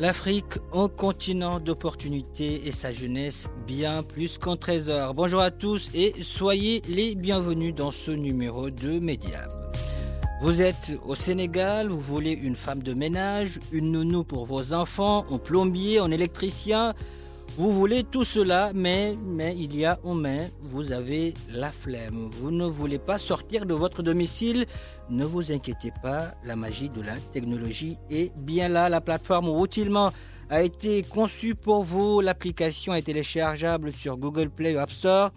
L'Afrique, un continent d'opportunités et sa jeunesse bien plus qu'un trésor. Bonjour à tous et soyez les bienvenus dans ce numéro de Mediap. Vous êtes au Sénégal, vous voulez une femme de ménage, une nounou pour vos enfants, un plombier, un électricien. Vous voulez tout cela, mais, mais il y a un mais, vous avez la flemme. Vous ne voulez pas sortir de votre domicile. Ne vous inquiétez pas, la magie de la technologie est bien là. La plateforme Routilement a été conçue pour vous. L'application est téléchargeable sur Google Play ou App Store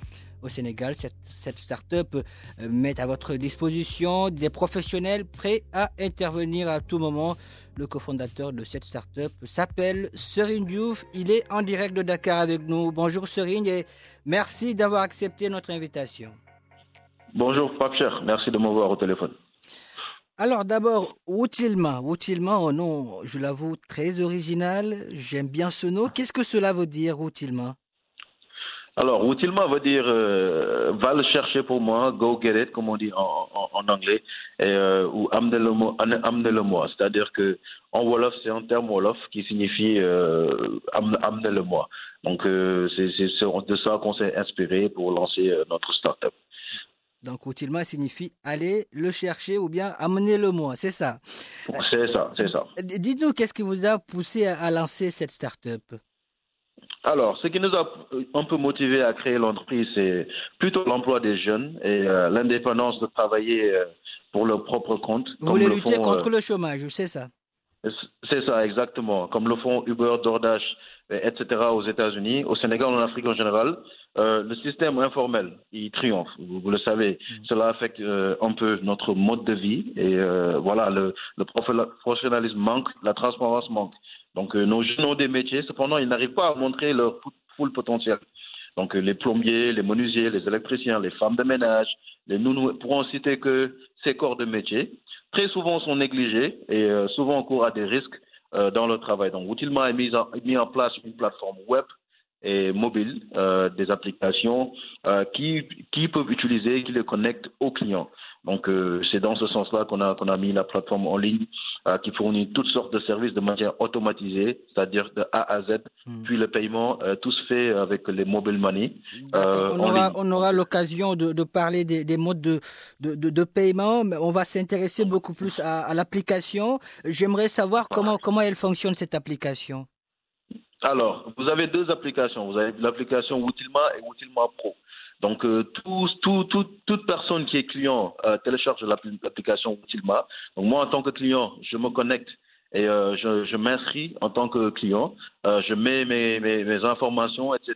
au Sénégal. Cette, cette start-up euh, met à votre disposition des professionnels prêts à intervenir à tout moment. Le cofondateur de cette start-up s'appelle Serine Diouf. Il est en direct de Dakar avec nous. Bonjour Serine et merci d'avoir accepté notre invitation. Bonjour Pape Cher, merci de m'avoir au téléphone. Alors d'abord, Outilma. Outilma, un nom, je l'avoue, très original. J'aime bien ce nom. Qu'est-ce que cela veut dire, Outilma alors, utilement veut dire euh, va le chercher pour moi, go get it, comme on dit en, en, en anglais, et, euh, ou amenez-le-moi. Amenez C'est-à-dire que en Wolof, c'est un terme Wolof qui signifie euh, amenez-le-moi. Donc, euh, c'est de ça qu'on s'est inspiré pour lancer notre start-up. Donc, utilement signifie aller le chercher ou bien amenez-le-moi, c'est ça? C'est ça, c'est ça. Dites-nous, qu'est-ce qui vous a poussé à, à lancer cette start-up? Alors, ce qui nous a un peu motivé à créer l'entreprise, c'est plutôt l'emploi des jeunes et euh, l'indépendance de travailler euh, pour leur propre compte. Vous voulez lutter font, contre euh, le chômage, c'est ça? C'est ça, exactement. Comme le font Uber, DoorDash, etc. aux États-Unis, au Sénégal, en Afrique en général. Euh, le système informel, il triomphe, vous, vous le savez. Mmh. Cela affecte euh, un peu notre mode de vie et euh, voilà, le, le professionnalisme manque, la transparence manque. Donc euh, nos jeunes ont des métiers, cependant ils n'arrivent pas à montrer leur full potentiel. Donc euh, les plombiers, les menuisiers, les électriciens, les femmes de ménage, les nounous, pour en citer que ces corps de métier, très souvent sont négligés et euh, souvent courent à des risques euh, dans le travail. Donc Utilement a mis en, mis en place une plateforme web et mobile, euh, des applications euh, qui, qui peuvent utiliser, qui les connectent aux clients. Donc euh, c'est dans ce sens-là qu'on a, qu'on a mis la plateforme en ligne euh, qui fournit toutes sortes de services de manière automatisée, c'est-à-dire de A à Z. Hmm. Puis le paiement, euh, tout se fait avec les mobile money. on, aura, on aura l'occasion de, de, parler des, des modes de, de, de, paiement, mais on va s'intéresser beaucoup plus à, à l'application. J'aimerais savoir comment, comment elle fonctionne cette application. Alors, vous avez deux applications. Vous avez l'application Outilma et Outilma Pro. Donc, euh, tout, tout, tout, toute personne qui est client euh, télécharge l'application Outilma. Donc, moi, en tant que client, je me connecte et euh, je, m'inscris en tant que client. Je mets mes, mes, informations, etc.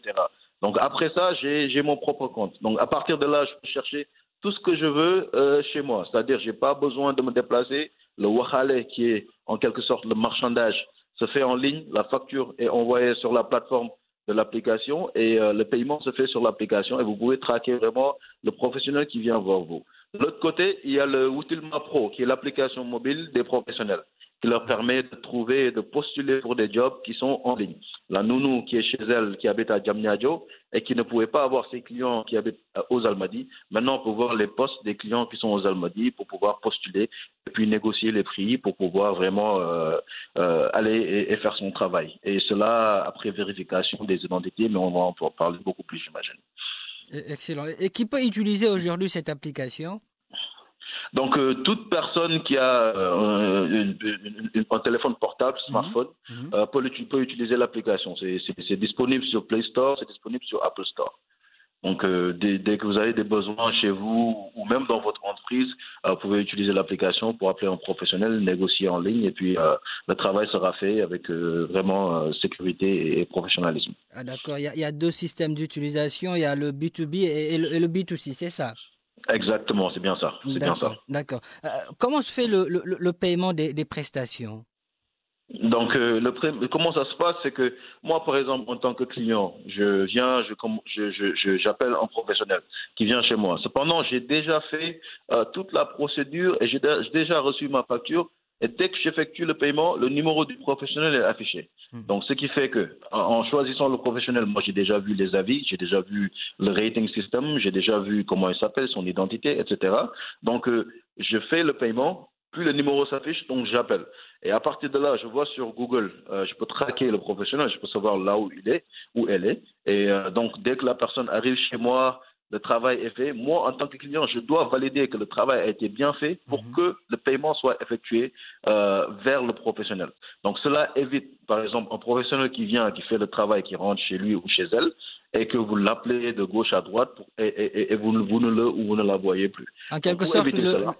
Donc, après ça, j'ai mon propre compte. Donc, à partir de là, je peux chercher tout ce que je veux chez moi. C'est-à-dire, je n'ai pas besoin de me déplacer. Le Wahale, qui est en quelque sorte le marchandage, se fait en ligne. La facture est envoyée sur la plateforme de l'application et euh, le paiement se fait sur l'application et vous pouvez traquer vraiment le professionnel qui vient voir vous. De l'autre côté, il y a le Outilma Pro qui est l'application mobile des professionnels qui leur permet de trouver et de postuler pour des jobs qui sont en ligne. La nounou qui est chez elle, qui habite à Djamnyadjo et qui ne pouvait pas avoir ses clients qui habitent aux Almadies, maintenant on peut voir les postes des clients qui sont aux Almadies pour pouvoir postuler et puis négocier les prix pour pouvoir vraiment euh, euh, aller et, et, faire son travail. Et cela après vérification des identités, mais on va en parler beaucoup plus, j'imagine. Excellent. Et qui peut utiliser aujourd'hui cette application? Donc, euh, toute personne qui a euh, un téléphone portable, mhm. smartphone, mhm. Euh, peut, peut, utiliser l'application. C'est disponible sur Play Store, c'est disponible sur Apple Store. Donc, dès, dès, que vous avez des besoins chez vous ou même dans votre entreprise, vous pouvez utiliser l'application pour appeler un professionnel, négocier en ligne et puis le travail sera fait avec vraiment sécurité et professionnalisme. Ah, D'accord, il, y, a deux systèmes d'utilisation, il y a le B2B et le B2C, c'est ça? Exactement, c'est bien ça. D'accord, d'accord. Euh, comment se fait le, le, le paiement des, des, prestations? Donc, euh, le, comment ça se passe, c'est que moi, par exemple, en tant que client, je viens, je, je, j'appelle un professionnel qui vient chez moi. Cependant, j'ai déjà fait euh, toute la procédure et j'ai déjà reçu ma facture et dès que j'effectue le paiement, le numéro du professionnel est affiché. Hmm. Donc, ce qui fait que, en, choisissant le professionnel, moi, j'ai déjà vu les avis, j'ai déjà vu le rating system, j'ai déjà vu comment il s'appelle, son identité, etc. Donc, euh, je fais le paiement, puis le numéro s'affiche, donc j'appelle. Et à partir de là, je vois sur Google, euh, je peux traquer le professionnel, je peux savoir là où il est, où elle est. Et euh, donc, dès que la personne arrive chez moi, le travail est fait. Moi, en tant que client, je dois valider que le travail a été bien fait pour mhm. que le paiement soit effectué euh, vers le professionnel. Donc, cela évite, par exemple, un professionnel qui vient, qui fait le travail, qui rentre chez lui ou chez elle, et que vous l'appelez de gauche à droite et, vous, vous, ne le ou vous ne la voyez plus. En quelque sorte,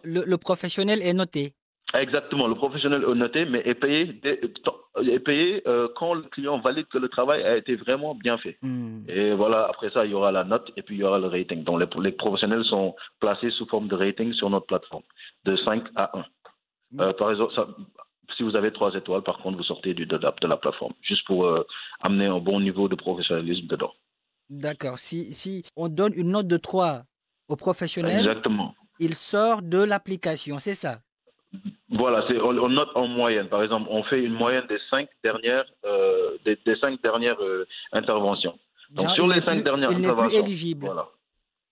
le professionnel est noté. Exactement, le professionnel est noté, mais est payé, est payé euh, quand le client valide que le travail a été vraiment bien fait. Hmm. Et voilà, après ça, il y aura la note et puis il y aura le rating. Donc les, les professionnels sont placés sous forme de rating sur notre plateforme, de 5 à 1. Hmm. Euh, par exemple, ça, si vous avez 3 étoiles, par contre, vous sortez du, de, de la plateforme, juste pour euh, amener un bon niveau de professionnalisme dedans. D'accord. Si, si on donne une note de 3 au professionnel, Exactement. il sort de l'application, c'est ça? Voilà, on, note en moyenne. Par exemple, on fait une moyenne des cinq dernières, euh, des, cinq dernières euh, interventions. Donc, sur les cinq dernières interventions. éligible. Voilà.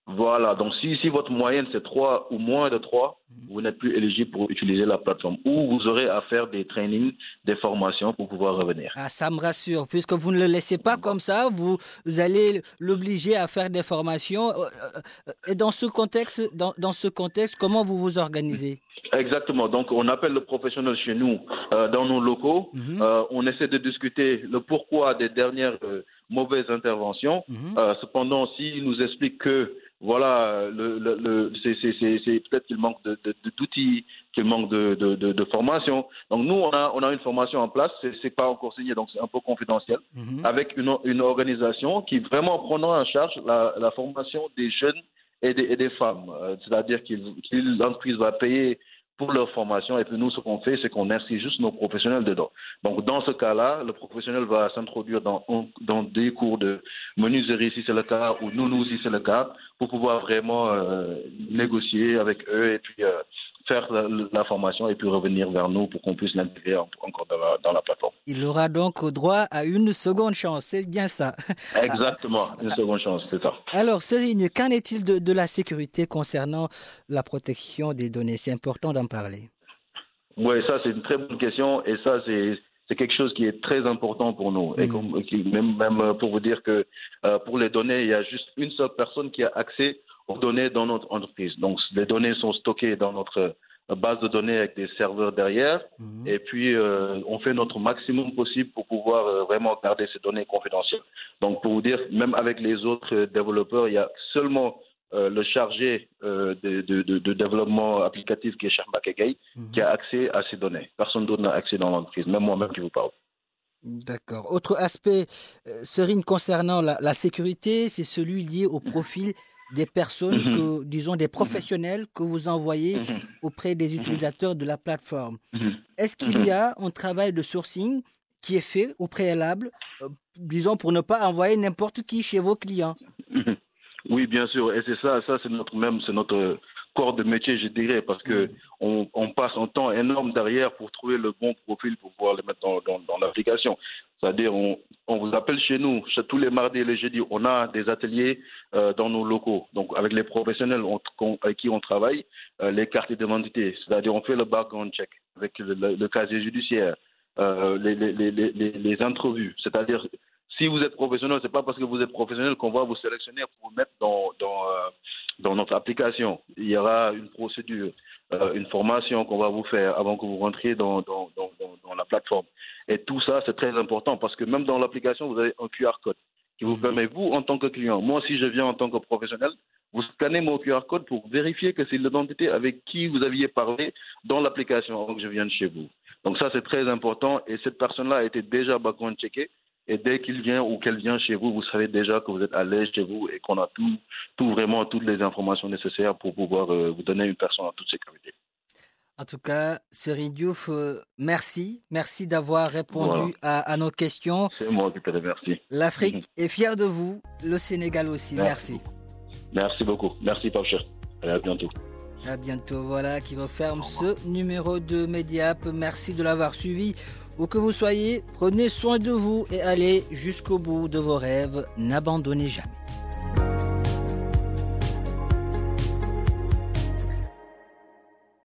Voilà, donc si, si votre moyenne c'est 3 ou moins de 3, mhm. vous n'êtes plus éligible pour utiliser la plateforme ou vous aurez à faire des trainings, des formations pour pouvoir revenir. Ah, ça me rassure, puisque vous ne le laissez pas comme ça, vous, allez l'obliger à faire des formations. Euh, et dans ce contexte, dans, dans ce contexte, comment vous vous organisez? Exactement. Donc, on appelle le professionnel chez nous, euh, dans nos locaux. Mhm. Euh, on essaie de discuter le pourquoi des dernières euh, mauvaises interventions. Mhm. cependant, s'il nous explique que voilà, le, le, c'est peut-être qu'il manque d'outils, qu'il manque de, de, formation. Donc nous, on a, on a une formation en place, c'est pas encore signé, donc c'est un peu confidentiel, mhm. avec une, une, organisation qui vraiment prendra en charge la, la formation des jeunes et des, et des femmes. C'est-à-dire que l'entreprise va payer pour leur formation. Et puis nous, ce qu'on fait, c'est qu'on inscrit juste nos professionnels dedans. Donc dans ce cas-là, le professionnel va s'introduire dans, dans des cours de menuiserie si c'est le cas, ou nounou si c'est le cas, pour pouvoir vraiment euh, négocier avec eux et puis euh, faire la, formation et puis revenir vers nous pour qu'on puisse l'intégrer encore dans la, plateforme. Il aura donc droit à une seconde chance, c'est bien ça. Exactement, une seconde chance, c'est ça. Alors, Céline, qu'en est-il de, de, la sécurité concernant la protection des données? C'est important d'en parler. Oui, ça c'est une très bonne question et ça c'est c'est quelque chose qui est très important pour nous. Et mm. même, même pour vous dire que euh, pour les données, il y a juste une seule personne qui a accès aux données dans notre entreprise. Donc, les données sont stockées dans notre base de données avec des serveurs derrière. Mhm. Et puis, euh, on fait notre maximum possible pour pouvoir euh, vraiment garder ces données confidentielles. Donc, pour vous dire, même avec les autres développeurs, il y a seulement euh, le chargé de, de, de, développement applicatif qui est Egay mhm. qui a accès à ces données. Personne d'autre n'a accès dans l'entreprise, même moi-même qui vous parle. D'accord. Autre aspect, Serine, concernant la, la sécurité, c'est celui lié au profil des personnes, mhm. que, disons des professionnels que vous envoyez mhm. auprès des mhm. utilisateurs de la plateforme. Est-ce qu'il y a un travail de sourcing qui est fait au préalable, euh, disons pour ne pas envoyer n'importe qui chez vos clients? Oui, bien sûr, et c'est ça, ça c'est notre même, c'est notre corps de métier, je dirais, parce que on, passe un temps énorme derrière pour trouver le bon profil pour pouvoir le mettre dans, dans, l'application. C'est-à-dire, on, on, vous appelle chez nous, tous les mardis et les jeudis, on a des ateliers euh, dans nos locaux. Donc, avec les professionnels avec qui on travaille, euh, les cartes d'identité, c'est-à-dire, on fait le background check avec le, casier judiciaire, euh, les, les, les, les, entrevues. C'est-à-dire, si vous êtes professionnel, c'est pas parce que vous êtes professionnel qu'on va vous sélectionner pour vous mettre dans, dans, dans notre application. Il y aura une procédure. euh, une formation qu'on va vous faire avant que vous rentriez dans, dans, dans, dans la plateforme. Et tout ça, c'est très important parce que même dans l'application, vous avez un QR code qui vous permet, vous, en tant que client, moi, si je viens en tant que professionnel, vous scannez mon QR code pour vérifier que c'est l'identité avec qui vous aviez parlé dans l'application avant que je vienne chez vous. Donc ça, c'est très important et cette personne-là a été déjà background checkée et dès qu'il vient ou qu'elle vient chez vous, vous savez déjà que vous êtes à l'aise chez vous et qu'on a tout, tout vraiment toutes les informations nécessaires pour pouvoir euh, vous donner une personne en toute sécurité. En tout cas, Serine Diouf, euh, merci. Merci d'avoir répondu à, à, nos questions. C'est moi qui te remercie. L'Afrique est fière de vous, le Sénégal aussi. Merci. Merci, beaucoup. Merci, Pape Allez, à bientôt. À bientôt. Voilà qui referme ce numéro de Mediap. Merci de l'avoir suivi. Où que vous soyez, prenez soin de vous et allez jusqu'au bout de vos rêves. N'abandonnez jamais.